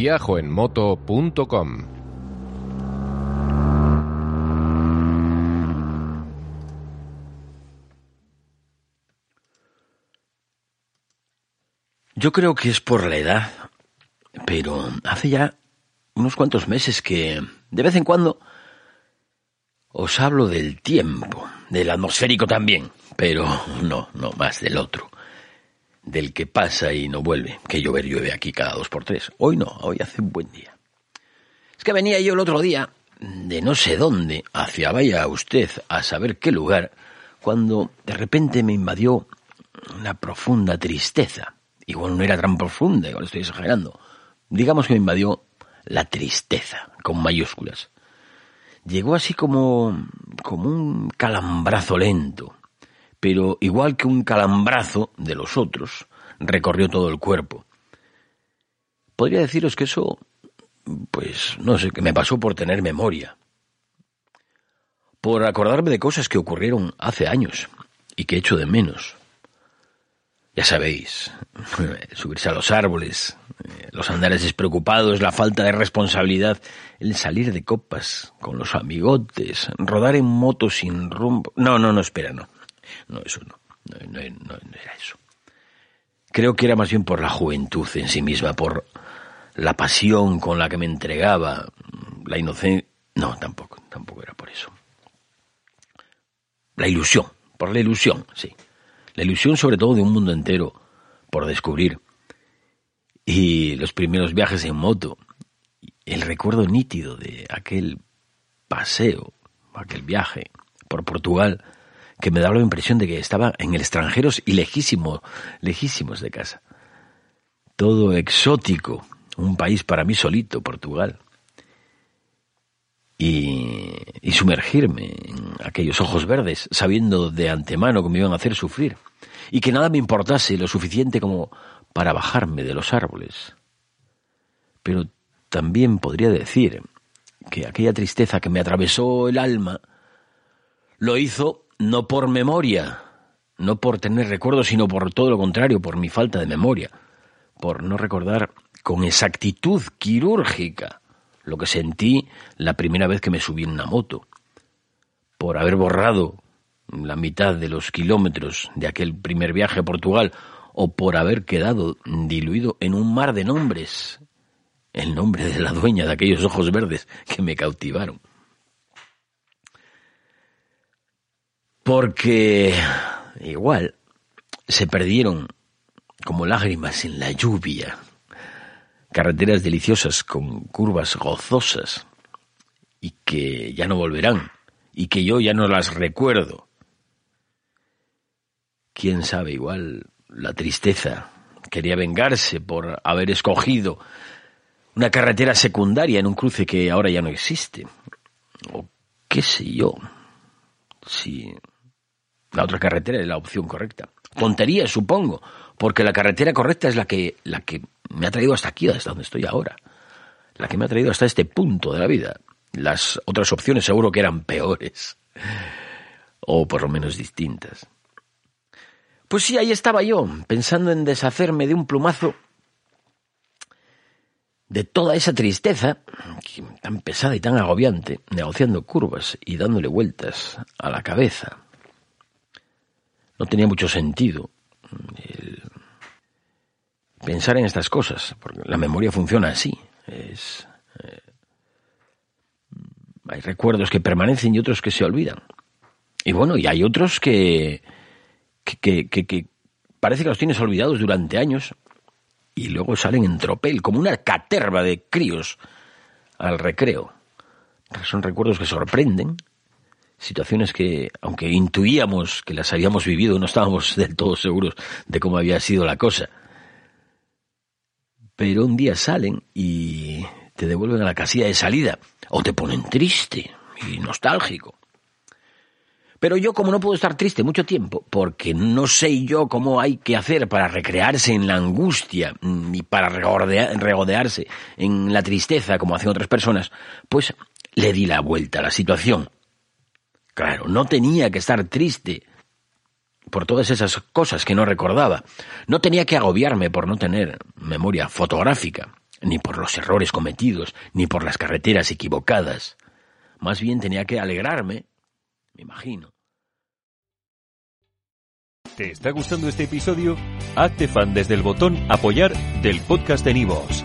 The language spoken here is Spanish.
Viajoenmoto.com Yo creo que es por la edad, pero hace ya unos cuantos meses que de vez en cuando os hablo del tiempo, del atmosférico también, pero no, no más del otro, del que pasa y no vuelve, que llover llueve aquí cada dos por tres. Hoy no, hoy hace un buen día. Es que venía yo el otro día de no sé dónde, hacia vaya usted a saber qué lugar, cuando de repente me invadió una profunda tristeza. Igual no era tan profunda, igual estoy exagerando. Digamos que me invadió la tristeza, con mayúsculas. Llegó así como, como un calambrazo lento, pero igual que un calambrazo de los otros, recorrió todo el cuerpo. Podría deciros que eso, pues no sé, que me pasó por tener memoria, por acordarme de cosas que ocurrieron hace años y que echo de menos. Ya sabéis, subirse a los árboles, eh, los andares despreocupados, la falta de responsabilidad, el salir de copas con los amigotes, rodar en moto sin rumbo. No, no, no, espera, no. No, eso no. No, no, no, era eso. Creo que era más bien por la juventud en sí misma, por la pasión con la que me entregaba, la inocencia. No, tampoco, tampoco era por eso. La ilusión, por la ilusión, sí. La ilusión sobre todo de un mundo entero por descubrir. Y los primeros viajes en moto, el recuerdo nítido de aquel paseo, aquel viaje por Portugal, que me daba la impresión de que estaba en el extranjero y lejísimo, lejísimos de casa. Todo exótico, un país para mí solito, Portugal. Y, y sumergirme en aquellos ojos verdes, sabiendo de antemano que me iban a hacer sufrir, y que nada me importase lo suficiente como para bajarme de los árboles. Pero también podría decir que aquella tristeza que me atravesó el alma lo hizo no por memoria, no por tener recuerdos, sino por todo lo contrario, por mi falta de memoria, por no recordar con exactitud quirúrgica lo que sentí la primera vez que me subí en una moto, por haber borrado la mitad de los kilómetros de aquel primer viaje a Portugal, o por haber quedado diluido en un mar de nombres, el nombre de la dueña de aquellos ojos verdes que me cautivaron. Porque igual se perdieron como lágrimas en la lluvia, carreteras deliciosas con curvas gozosas y que ya no volverán y que yo ya no las recuerdo. Quién sabe, igual la tristeza quería vengarse por haber escogido una carretera secundaria en un cruce que ahora ya no existe. O qué sé yo, si la otra carretera es la opción correcta. Tontería, supongo, porque la carretera correcta es la que, la que me ha traído hasta aquí, hasta donde estoy ahora. La que me ha traído hasta este punto de la vida. Las otras opciones seguro que eran peores. O por lo menos distintas. Pues sí, ahí estaba yo, pensando en deshacerme de un plumazo de toda esa tristeza, tan pesada y tan agobiante, negociando curvas y dándole vueltas a la cabeza. No tenía mucho sentido el pensar en estas cosas, porque la memoria funciona así. Es, eh, Hay recuerdos que permanecen y otros que se olvidan. Y bueno, y hay otros que, que, que, que parece que los tienes olvidados durante años y luego salen en tropel, como una caterva de críos al recreo. Son recuerdos que sorprenden, situaciones que, aunque intuíamos que las habíamos vivido, no estábamos del todo seguros de cómo había sido la cosa. Pero un día salen y te devuelven a la casilla de salida, o te ponen triste y nostálgico. Pero yo, como no puedo estar triste mucho tiempo, porque no sé yo cómo hay que hacer para recrearse en la angustia ni para regodearse en la tristeza como hacen otras personas, pues le di la vuelta a la situación. Claro, no tenía que estar triste por todas esas cosas que no recordaba. No tenía que agobiarme por no tener memoria fotográfica, ni por los errores cometidos, ni por las carreteras equivocadas. Más bien tenía que alegrarme me imagino. ¿Te está gustando este episodio? Hazte fan desde el botón Apoyar del podcast de Nivos.